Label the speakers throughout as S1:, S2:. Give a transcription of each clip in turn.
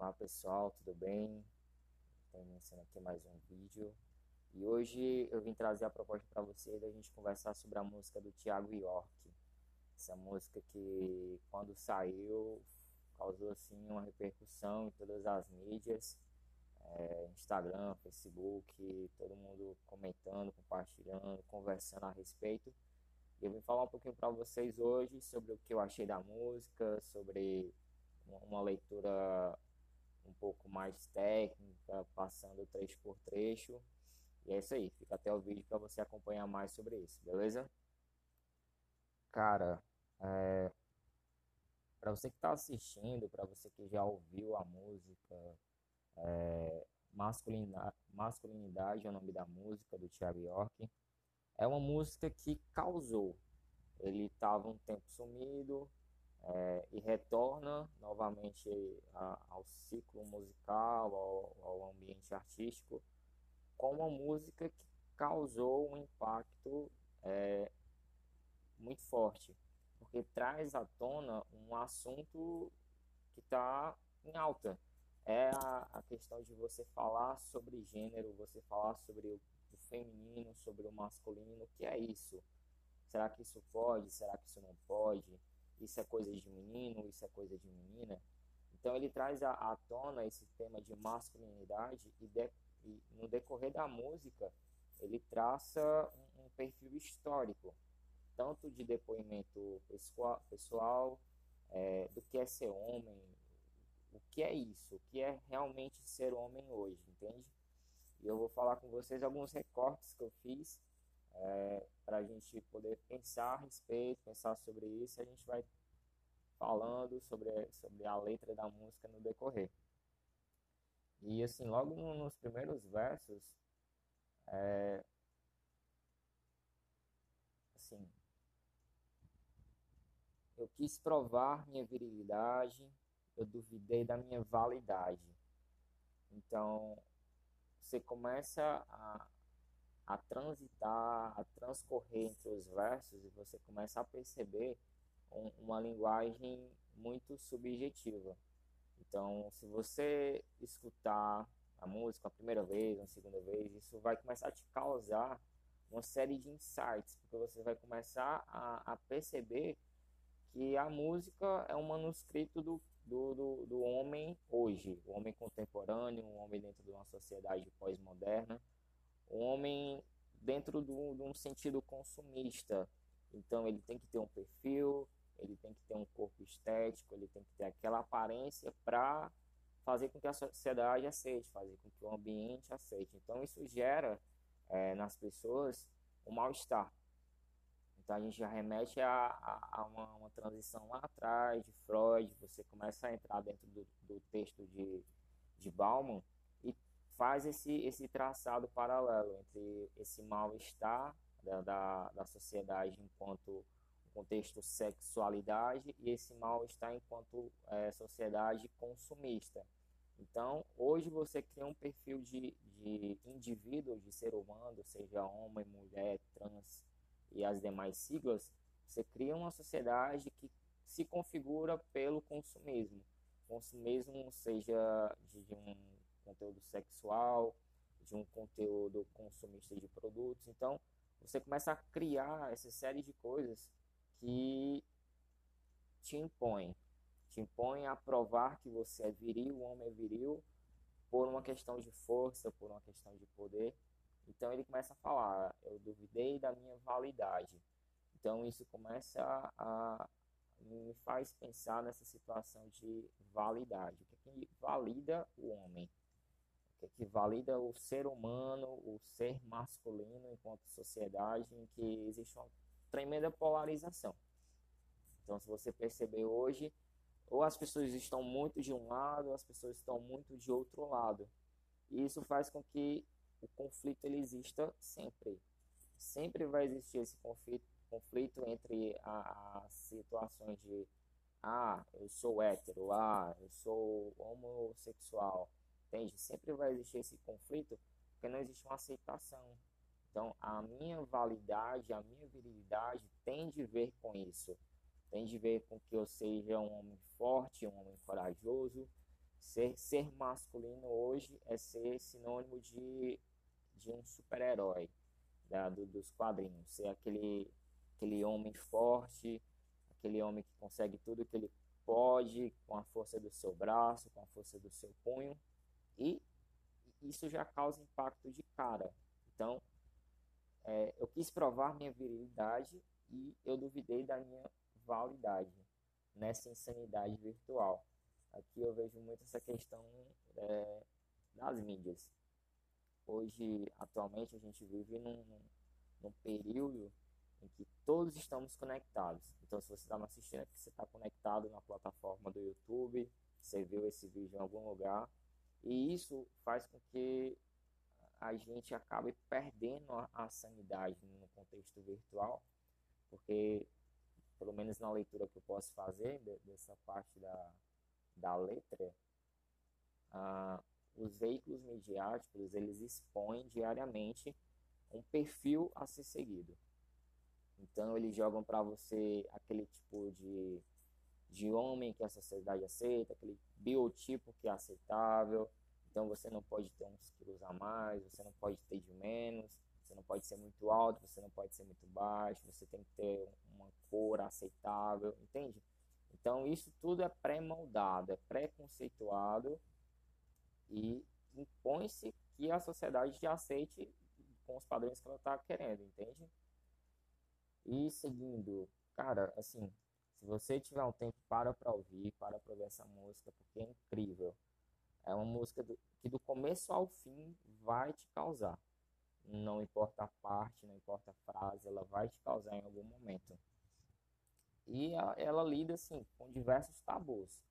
S1: Olá pessoal, tudo bem? Estou iniciando aqui mais um vídeo e hoje eu vim trazer a proposta para vocês da gente conversar sobre a música do Thiago York. Essa música que quando saiu causou assim uma repercussão em todas as mídias, é, Instagram, Facebook, todo mundo comentando, compartilhando, conversando a respeito. E eu vim falar um pouquinho para vocês hoje sobre o que eu achei da música, sobre uma leitura um pouco mais técnica, passando trecho por trecho. E é isso aí, fica até o vídeo para você acompanhar mais sobre isso, beleza? Cara, é... para você que está assistindo, para você que já ouviu a música, é... Masculinidade, Masculinidade é o nome da música do Thiago York. É uma música que causou. Ele estava um tempo sumido, é, e retorna novamente a, ao ciclo musical, ao, ao, ambiente artístico, com uma música que causou um impacto é, muito forte, porque traz à tona um assunto que está em alta. É a, a, questão de você falar sobre gênero, você falar sobre o, o feminino, sobre o masculino, o que é isso? Será que isso pode? Será que isso não pode? Isso é coisa de menino, isso é coisa de menina. Então ele traz à, tona esse tema de masculinidade e, de, e, no decorrer da música ele traça um, um, perfil histórico, tanto de depoimento pessoal, pessoal é, do que é ser homem, o que é isso, o que é realmente ser homem hoje, entende? E eu vou falar com vocês alguns recortes que eu fiz é, para a gente poder pensar a respeito, pensar sobre isso, a gente vai falando sobre, sobre a letra da música no decorrer. E assim, logo nos primeiros versos, é, assim, eu quis provar minha virilidade, eu duvidei da minha validade. Então, você começa a, a transitar, a transcorrer entre os versos e você começa a perceber um, uma linguagem muito subjetiva. Então, se você escutar a música a primeira vez, a segunda vez, isso vai começar a te causar uma série de insights, porque você vai começar a, a perceber que a música é um manuscrito do, do, do, do homem hoje, o homem contemporâneo, um homem dentro de uma sociedade pós-moderna, um homem dentro do, de um sentido consumista. Então ele tem que ter um perfil, ele tem que ter um corpo estético, ele tem que ter aquela aparência para fazer com que a sociedade aceite, fazer com que o ambiente aceite. Então isso gera é, nas pessoas um mal-estar. Então a gente já remete a, a, a uma, uma, transição lá atrás de Freud, você começa a entrar dentro do, do texto de, de Bauman faz esse, esse traçado paralelo entre esse mal-estar da, da, da, sociedade enquanto contexto sexualidade e esse mal-estar enquanto é, sociedade consumista. Então, hoje você cria um perfil de, de indivíduo, de ser humano, seja homem, mulher, trans e as demais siglas, você cria uma sociedade que se configura pelo consumismo. Consumismo seja de, de um conteúdo sexual, de um conteúdo consumista de produtos. Então, você começa a criar essa série de coisas que te impõem. Te impõem a provar que você é viril, o homem é viril, por uma questão de força, por uma questão de poder. Então ele começa a falar: eu duvidei da minha validade. Então isso começa a, me faz pensar nessa situação de validade. O que, é que valida o homem? Que, valida o ser humano, o ser masculino enquanto sociedade, em que existe uma tremenda polarização. Então, se você perceber hoje, ou as pessoas estão muito de um lado, ou as pessoas estão muito de outro lado. E isso faz com que o conflito ele exista sempre. Sempre vai existir esse conflito, conflito entre as situações de ah, eu sou hétero, ah, eu sou homossexual, Entende? Sempre vai existir esse conflito porque não existe uma aceitação. Então, a minha validade, a minha virilidade tem de ver com isso. Tem de ver com que eu seja um homem forte, um homem corajoso, Ser, ser masculino hoje é ser sinônimo de, de um super-herói do, dos quadrinhos. Ser aquele, aquele homem forte, aquele homem que consegue tudo que ele pode com a força do seu braço, com a força do seu punho. E isso já causa impacto de cara. Então, é, eu quis provar minha virilidade e eu duvidei da minha validade nessa insanidade virtual. Aqui eu vejo muito essa questão é, das mídias. Hoje, atualmente, a gente vive num, num período em que todos estamos conectados. Então, se você está me assistindo aqui, você está conectado na plataforma do YouTube, você viu esse vídeo em algum lugar, e isso faz com que a gente acabe perdendo a, a sanidade no contexto virtual, porque, pelo menos na leitura que eu posso fazer de, dessa parte da, da letra, os veículos midiáticos eles expõem diariamente um perfil a ser seguido. Então eles jogam para você aquele tipo de, de homem que a sociedade aceita, aquele biotipo que é aceitável. Então você não pode ter uns quilos a mais, você não pode ter de menos, você não pode ser muito alto, você não pode ser muito baixo, você tem que ter uma cor aceitável, entende? Então isso tudo é pré-moldado, é pré-conceituado e impõe-se que a sociedade já aceite com os padrões que ela está querendo, entende? E seguindo, cara, assim, se você tiver um tempo, para para ouvir, para para ouvir essa música, porque é incrível. É uma música do, que do começo ao fim vai te causar. Não importa a parte, não importa a frase, ela vai te causar em algum momento. E a, ela lida, assim, com diversos tabus.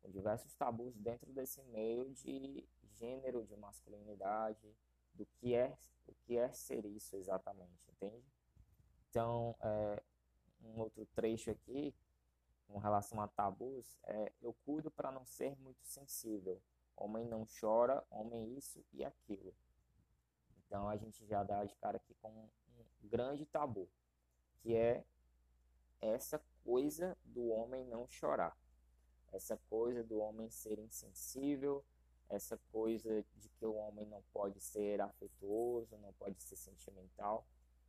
S1: Com diversos tabus dentro desse meio de gênero, de masculinidade, do que é, o que é ser isso exatamente, entende? Então, é, um outro trecho aqui, com relação a tabus, é eu cuido para não ser muito sensível. Homem não chora, homem isso e aquilo. Então a gente já dá de cara aqui com um grande tabu, que é essa coisa do homem não chorar. Essa coisa do homem ser insensível, essa coisa de que o homem não pode ser afetuoso, não pode ser sentimental.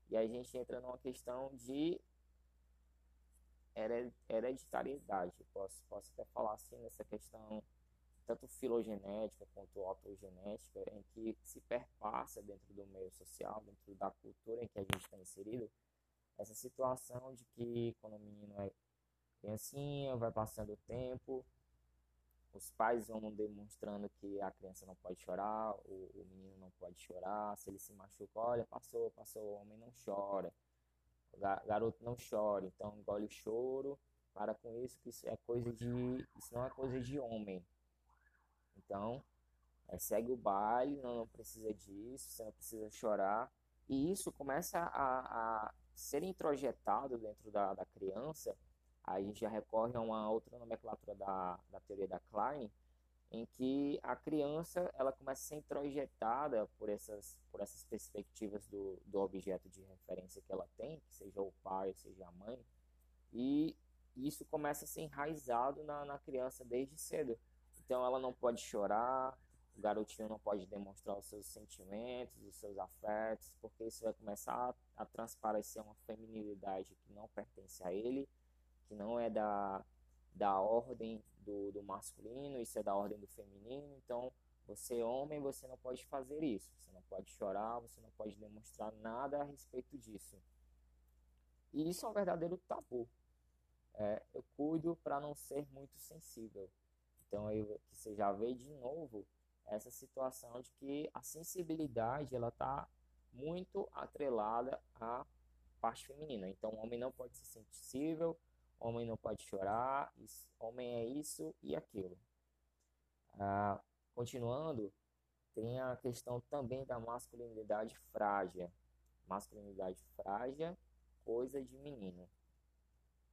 S1: E a gente entra numa questão de hereditariedade. Posso, posso até falar assim nessa questão tanto filogenética quanto autogenética, em que se perpassa dentro do meio social, dentro da cultura em que a gente está inserido, essa situação de que quando o menino é criancinha, vai passando o tempo, os pais vão demonstrando que a criança não pode chorar, o, o menino não pode chorar, se ele se machuca, olha, passou, passou, o homem não chora, garoto não chora, então engole o choro, para com isso, que isso é coisa de. Isso não é coisa de homem. Então, é, segue o baile, não, não, precisa disso, você não precisa chorar. E isso começa a, a ser introjetado dentro da, da criança a gente já recorre a uma outra nomenclatura da, da teoria da Klein, em que a criança ela começa a ser introjetada por essas, por essas perspectivas do, do objeto de referência que ela tem, que seja o pai, seja a mãe, e isso começa a ser enraizado na, na criança desde cedo. Então ela não pode chorar, o garotinho não pode demonstrar os seus sentimentos, os seus afetos, porque isso vai começar a, a transparecer uma feminilidade que não pertence a ele que não é da, da ordem do, do masculino, isso é da ordem do feminino. Então, você homem, você não pode fazer isso. Você não pode chorar, você não pode demonstrar nada a respeito disso. E isso é um verdadeiro tabu. É, eu cuido para não ser muito sensível. Então aí você já vê de novo essa situação de que a sensibilidade ela está muito atrelada à parte feminina. Então o homem não pode ser sensível, homem não pode chorar, isso, homem é isso e aquilo. Ah, continuando, tem a questão também da masculinidade frágil. Masculinidade frágil, coisa de menino.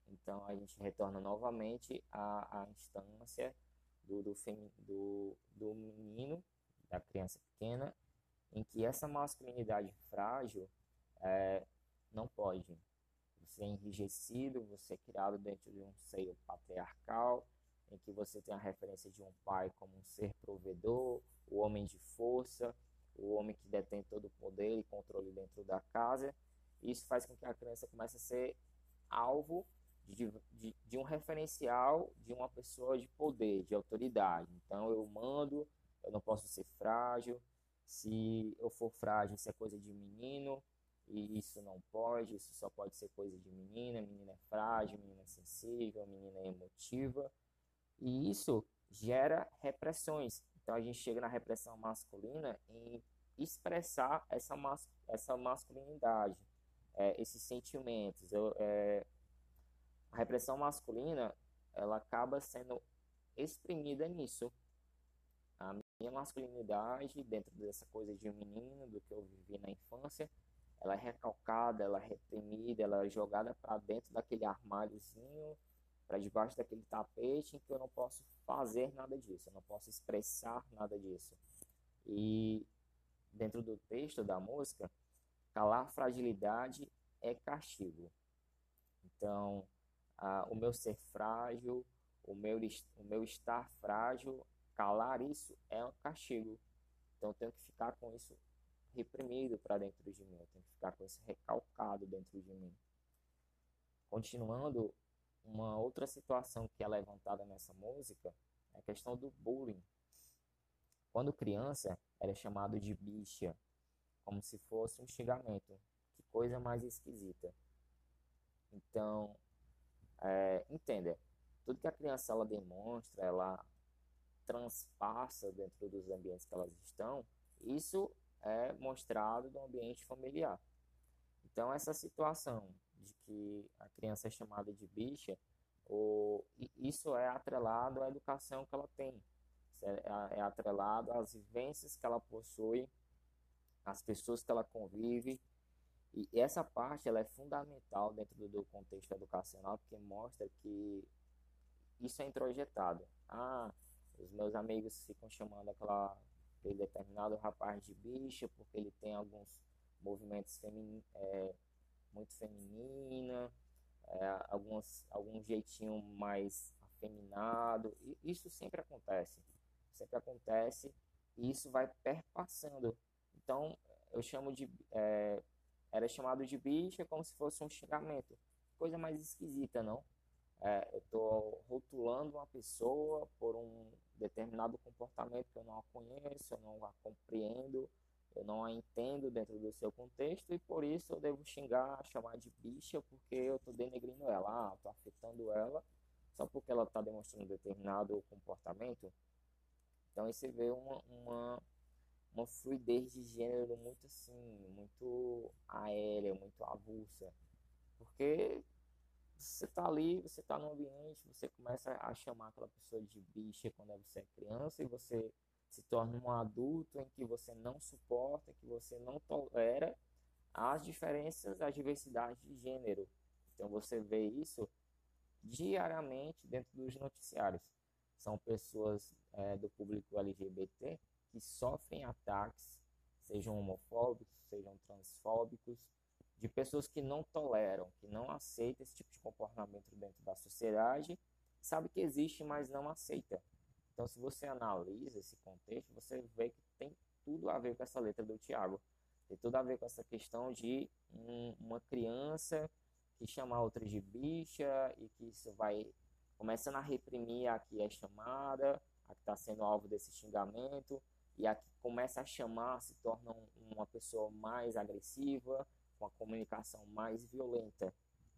S1: Então a gente retorna novamente à, à instância do, do, femi, do, do menino, da criança pequena, em que essa masculinidade frágil é, não pode você é enrijecido, você é criado dentro de um seio patriarcal, em que você tem a referência de um pai como um ser provedor, o homem de força, o homem que detém todo o poder e controle dentro da casa. Isso faz com que a criança comece a ser alvo de, de, de um referencial de uma pessoa de poder, de autoridade. Então eu mando, eu não posso ser frágil. Se eu for frágil, isso é coisa de menino, e isso não pode, isso só pode ser coisa de menina, menina é frágil, menina é sensível, menina é emotiva. E isso gera repressões. Então a gente chega na repressão masculina em expressar essa, mas, essa masculinidade, é, esses sentimentos. Eu, é, a repressão masculina ela acaba sendo exprimida nisso. A minha masculinidade, dentro dessa coisa de menino, do que eu vivi na infância, ela é recalcada, ela é reprimida, ela é jogada para dentro daquele armáriozinho, para debaixo daquele tapete, em que eu não posso fazer nada disso, eu não posso expressar nada disso. E dentro do texto da música, calar fragilidade é castigo. Então, o meu ser frágil, o meu, o meu estar frágil, calar isso é um castigo. Então, eu tenho que ficar com isso reprimido para dentro de mim, eu tenho que ficar com isso recalcado dentro de mim. Continuando, uma outra situação que é levantada nessa música é a questão do bullying. Quando criança, era chamado de bicha, como se fosse um xingamento. Que coisa mais esquisita. Então, é, entenda, tudo que a criança ela demonstra, ela transpassa dentro dos ambientes que elas estão, isso é mostrado no ambiente familiar. Então, essa situação de que a criança é chamada de bicha, ou, isso é atrelado à educação que ela tem, é, é atrelado às vivências que ela possui, às pessoas que ela convive, e essa parte ela é fundamental dentro do contexto educacional, porque mostra que isso é introjetado. Ah, os meus amigos ficam chamando aquela aquele determinado rapaz de bicha porque ele tem alguns movimentos femin, é, muito feminina, é, algum jeitinho mais afeminado. E isso sempre acontece. Sempre acontece e isso vai perpassando. Então, eu chamo de. É, era chamado de bicha como se fosse um xingamento. Coisa mais esquisita, não? É, eu estou rotulando uma pessoa por um determinado comportamento que eu não a conheço, eu não a compreendo, eu não a entendo dentro do seu contexto e por isso eu devo xingar, chamar de bicha porque eu estou denegrindo ela, ah, estou afetando ela só porque ela está demonstrando determinado comportamento. Então aí você vê uma, uma, uma fluidez de gênero muito assim, muito aérea, muito avulsa. Porque você tá ali, você tá no ambiente, você começa a chamar aquela pessoa de bicha quando você é criança e você se torna um adulto em que você não suporta, que você não tolera as diferenças, as diversidades de gênero. Então você vê isso diariamente dentro dos noticiários. São pessoas é, do público LGBT que sofrem ataques, sejam homofóbicos, sejam transfóbicos, de pessoas que não toleram, que não aceitam esse tipo de comportamento dentro da sociedade, sabe que existe, mas não aceita. Então, se você analisa esse contexto, você vê que tem tudo a ver com essa letra do Tiago. Tem tudo a ver com essa questão de um, uma criança que chama outra de bicha e que isso vai começando a reprimir a que é chamada, a que está sendo alvo desse xingamento, e a que começa a chamar se torna uma pessoa mais agressiva, com a comunicação mais violenta.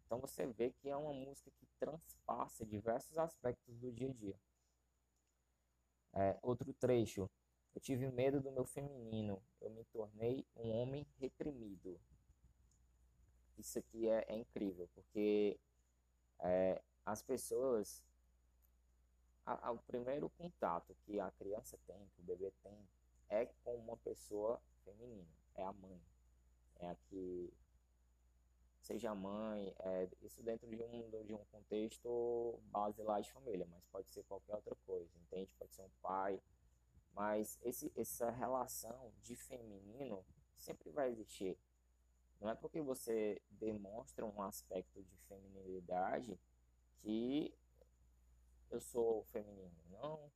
S1: Então você vê que é uma música que transpassa diversos aspectos do dia a dia. É, outro trecho. Eu tive medo do meu feminino. Eu me tornei um homem reprimido. Isso aqui é, é incrível, porque é, as pessoas. A, a, o primeiro contato que a criança tem, que o bebê tem, é com uma pessoa feminina. É a mãe é a que seja mãe, é, isso dentro de um, de um contexto base lá de família, mas pode ser qualquer outra coisa, entende? Pode ser um pai, mas esse, essa relação de feminino sempre vai existir. Não é porque você demonstra um aspecto de feminilidade que eu sou feminino. Não.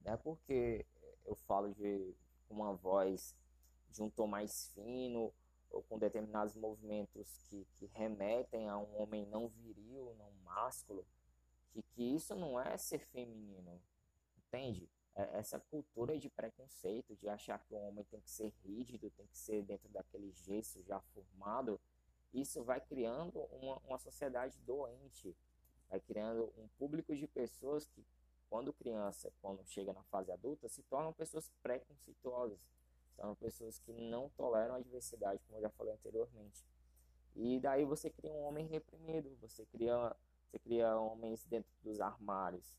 S1: Não é porque eu falo de uma voz de um tom mais fino ou com determinados movimentos que, que remetem a um homem não viril, não másculo, que, que isso não é ser feminino, entende? É essa cultura de preconceito, de achar que o homem tem que ser rígido, tem que ser dentro daquele gesso já formado, isso vai criando uma, uma sociedade doente, vai criando um público de pessoas que, quando criança, quando chega na fase adulta, se tornam pessoas preconceituosas, são pessoas que não toleram a diversidade, como eu já falei anteriormente. E daí você cria um homem reprimido, você cria, você cria homens dentro dos armários.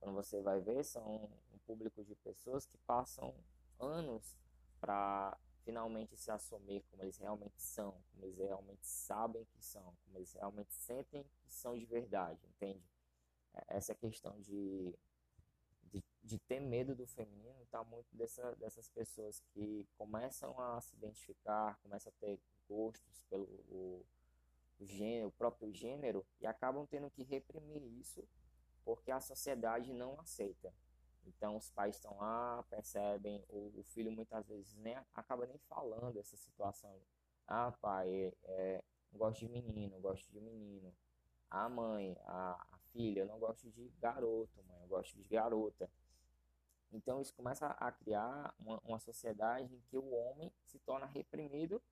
S1: Quando você vai ver, são um público de pessoas que passam anos para finalmente se assumir como eles realmente são, como eles realmente sabem que são, como eles realmente sentem que são de verdade, entende? É, essa questão de de, ter medo do feminino está muito dessa, dessas pessoas que começam a se identificar, começam a ter gostos pelo o, o, gênero, o próprio gênero e acabam tendo que reprimir isso porque a sociedade não aceita. Então os pais estão lá, percebem, o, o filho muitas vezes nem acaba nem falando essa situação. Ah, pai, é, é, gosto de menino, gosto de menino. A mãe, a, a filha, eu não gosto de garoto, mãe, eu gosto de garota. Então isso começa a criar uma, uma sociedade em que o homem se torna reprimido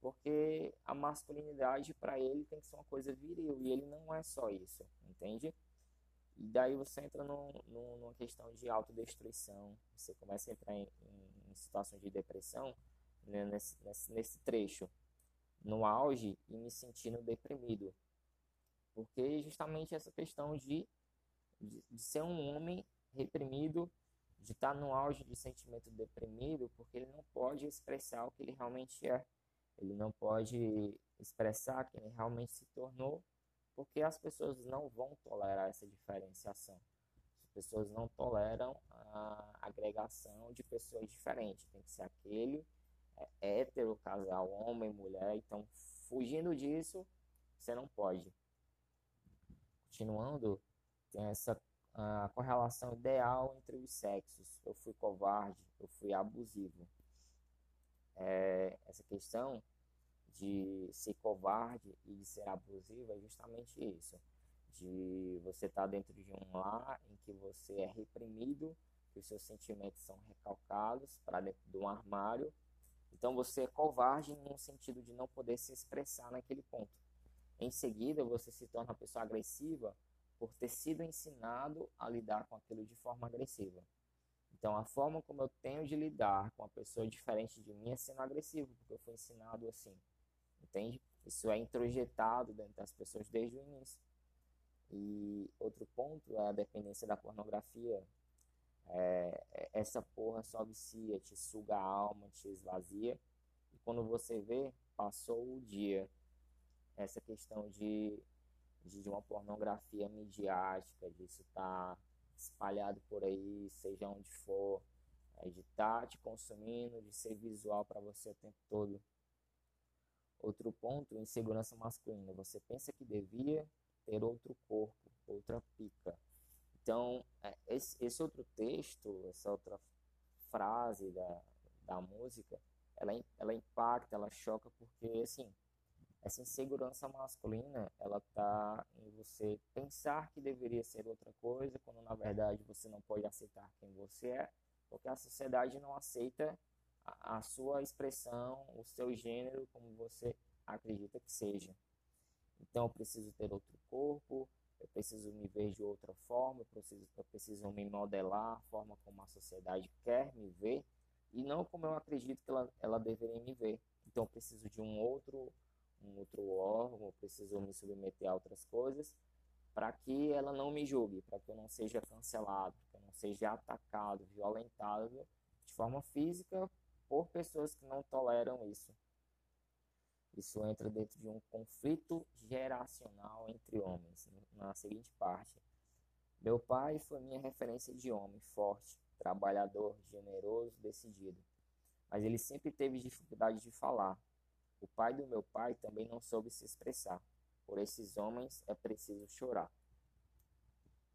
S1: porque a masculinidade para ele tem que ser uma coisa viril e ele não é só isso, entende? E daí você entra no, no, numa questão de autodestruição, você começa a entrar em, em, em situações de depressão né, nesse, nesse, nesse trecho, no auge e me sentindo deprimido. Porque justamente essa questão de, de, de ser um homem reprimido, de estar no auge de sentimento deprimido, porque ele não pode expressar o que ele realmente é. Ele não pode expressar quem ele realmente se tornou, porque as pessoas não vão tolerar essa diferenciação. As pessoas não toleram a agregação de pessoas diferentes. Tem que ser aquele é, hétero, casal, homem, mulher. Então, fugindo disso, você não pode continuando, tem essa a correlação ideal entre os sexos. Eu fui covarde, eu fui abusivo. É, essa questão de ser covarde e de ser abusivo é justamente isso. De você estar tá dentro de um lar em que você é reprimido, que os seus sentimentos são recalcados para dentro de um armário. Então você é covarde no sentido de não poder se expressar naquele ponto. Em seguida, você se torna uma pessoa agressiva por ter sido ensinado a lidar com aquilo de forma agressiva. Então, a forma como eu tenho de lidar com uma pessoa diferente de mim é sendo agressivo, porque eu fui ensinado assim. Entende? Isso é introjetado dentro das pessoas desde o início. E outro ponto é a dependência da pornografia. É, é essa porra só vicia, te suga a alma, te esvazia. E quando você vê, passou o dia essa questão de, de uma pornografia midiática, disso estar tá espalhado por aí, seja onde for, é, de estar tá te consumindo, de ser visual para você o tempo todo. Outro ponto, insegurança masculina. Você pensa que devia ter outro corpo, outra pica. Então, é, esse, esse outro texto, essa outra frase da, da música, ela, ela impacta, ela choca, porque, assim, essa insegurança masculina, ela tá em você pensar que deveria ser outra coisa, quando na verdade você não pode aceitar quem você é, porque a sociedade não aceita a, a sua expressão, o seu gênero como você acredita que seja. Então eu preciso ter outro corpo, eu preciso me ver de outra forma, eu preciso, eu preciso me modelar a forma como a sociedade quer me ver e não como eu acredito que ela, ela deveria me ver. Então eu preciso de um outro um outro órgão, preciso me submeter a outras coisas, para que ela não me julgue, para que eu não seja cancelado, que eu não seja atacado, violentado de forma física por pessoas que não toleram isso. Isso entra dentro de um conflito geracional entre homens, na seguinte parte. Meu pai foi minha referência de homem forte, trabalhador, generoso, decidido. Mas ele sempre teve dificuldade de falar, o pai do meu pai também não soube se expressar. Por esses homens é preciso chorar.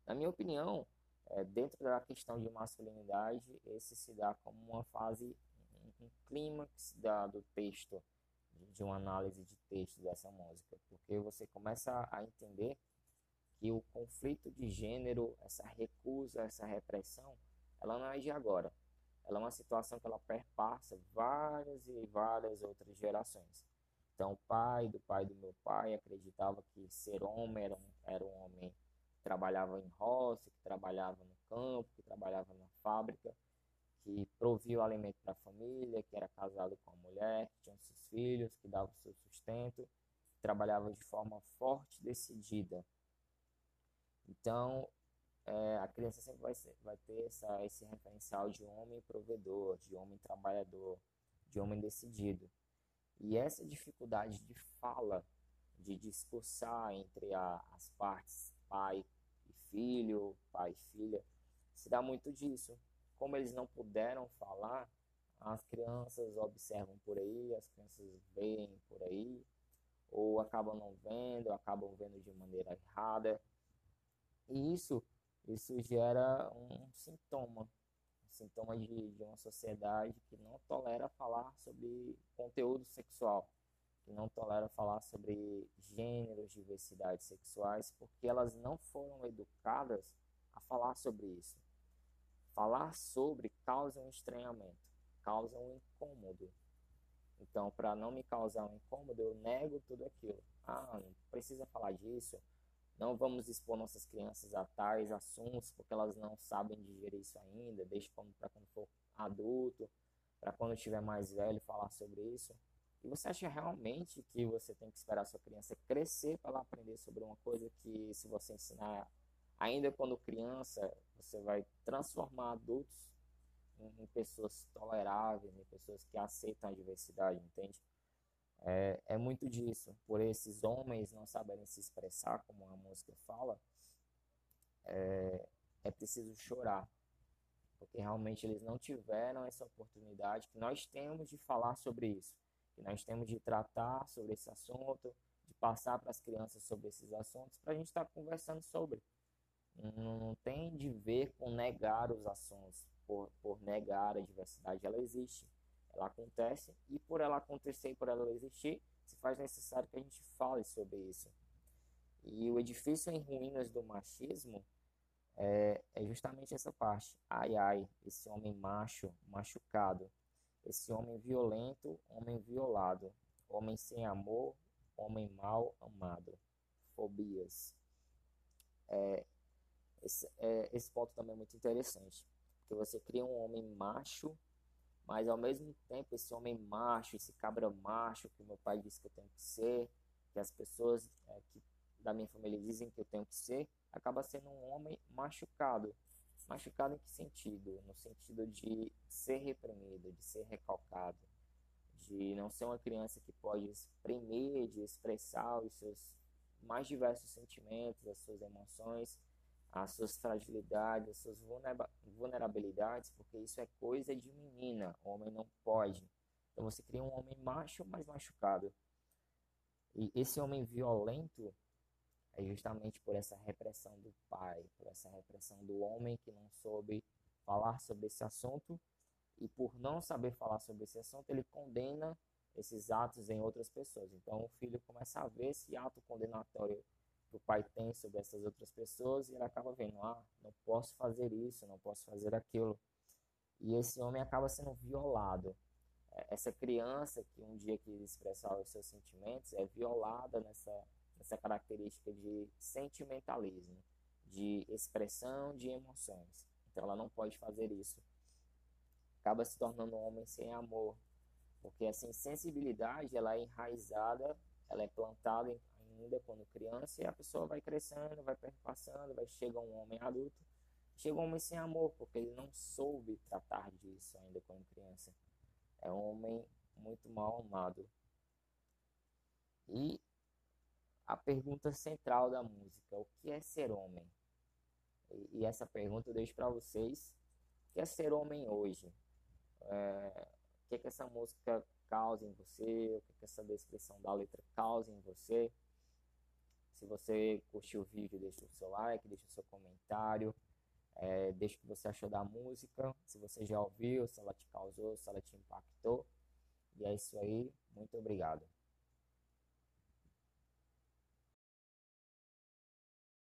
S1: Na minha opinião, é, dentro da questão de masculinidade, esse se dá como uma fase, um, clímax da, do texto, de, de uma análise de texto dessa música, porque você começa a entender que o conflito de gênero, essa recusa, essa repressão, ela não é de agora. Ela é uma situação que ela perpassa várias e várias outras gerações. Então, o pai do pai do meu pai acreditava que ser homem era um, era um homem que trabalhava em roça, que trabalhava no campo, que trabalhava na fábrica, que provia o alimento para a família, que era casado com a mulher, que tinha seus filhos, que dava o seu sustento, que trabalhava de forma forte e decidida. Então, é, a criança sempre vai, ser, vai ter essa, esse referencial de homem provedor, de homem trabalhador, de homem decidido. E essa dificuldade de fala, de discursar entre a, as partes pai e filho, pai e filha, se dá muito disso. Como eles não puderam falar, as crianças observam por aí, as crianças veem por aí, ou acabam não vendo, acabam vendo de maneira errada. E isso, isso gera um sintoma, um sintoma de, de uma sociedade que não tolera falar sobre conteúdo sexual, que não tolera falar sobre gêneros, diversidades sexuais, porque elas não foram educadas a falar sobre isso. Falar sobre causa um estranhamento, causa um incômodo. Então, para não me causar um incômodo, eu nego tudo aquilo. Ah, não precisa falar disso não vamos expor nossas crianças a tais assuntos porque elas não sabem digerir isso ainda. Deixe para quando for adulto, para quando estiver mais velho falar sobre isso. E você acha realmente que você tem que esperar sua criança crescer para ela aprender sobre uma coisa que, se você ensinar ainda quando criança, você vai transformar adultos em pessoas toleráveis, em pessoas que aceitam a diversidade, entende? É, é muito disso. Por esses homens não saberem se expressar, como a música fala, é, é preciso chorar. Porque realmente eles não tiveram essa oportunidade que nós temos de falar sobre isso. Que nós temos de tratar sobre esse assunto, de passar para as crianças sobre esses assuntos, para a gente estar tá conversando sobre. Não, não tem de ver com negar os assuntos, por, por negar a diversidade, ela existe ela acontece e por ela acontecer e por ela existir, se faz necessário que a gente fale sobre isso. E o edifício em ruínas do machismo é, é justamente essa parte. Ai, ai, esse homem macho, machucado. Esse homem violento, homem violado. Homem sem amor, homem mal amado. Fobias. É, esse, é, esse ponto também é muito interessante. Porque você cria um homem macho mas ao mesmo tempo esse homem macho, esse cabra macho que meu pai disse que eu tenho que ser, que as pessoas é, que da minha família dizem que eu tenho que ser, acaba sendo um homem machucado. Machucado em que sentido? No sentido de ser reprimido, de ser recalcado, de não ser uma criança que pode exprimir, de expressar os seus mais diversos sentimentos, as suas emoções, as suas fragilidades, as suas vulnerabilidades, porque isso é coisa de menina, o homem não pode. Então você cria um homem macho, mas machucado. E esse homem violento é justamente por essa repressão do pai, por essa repressão do homem que não soube falar sobre esse assunto e por não saber falar sobre esse assunto, ele condena esses atos em outras pessoas. Então o filho começa a ver esse ato condenatório o pai tem sobre essas outras pessoas e ele acaba vendo, ah, não posso fazer isso, não posso fazer aquilo. E esse homem acaba sendo violado. É, essa criança que um dia quis expressar os seus sentimentos é violada nessa, nessa característica de sentimentalismo, de expressão de emoções. Então ela não pode fazer isso. Acaba se tornando um homem sem amor, porque essa insensibilidade ela é enraizada, ela é plantada em ainda quando criança, e a pessoa vai crescendo, vai passando, vai chegar um homem adulto, chega um homem sem amor, porque ele não soube tratar disso ainda quando criança. É um homem muito mal amado. E a pergunta central da música, o que é ser homem? E, e essa pergunta eu deixo para vocês. O que é ser homem hoje? É, o que, é que essa música causa em você? O que, é que essa descrição da letra causa em você? Se você curtiu o vídeo, deixa o seu like, deixa o seu comentário, é, deixa o que você achou da música, se você já ouviu, se ela te causou, se ela te impactou. E é isso aí, muito obrigado.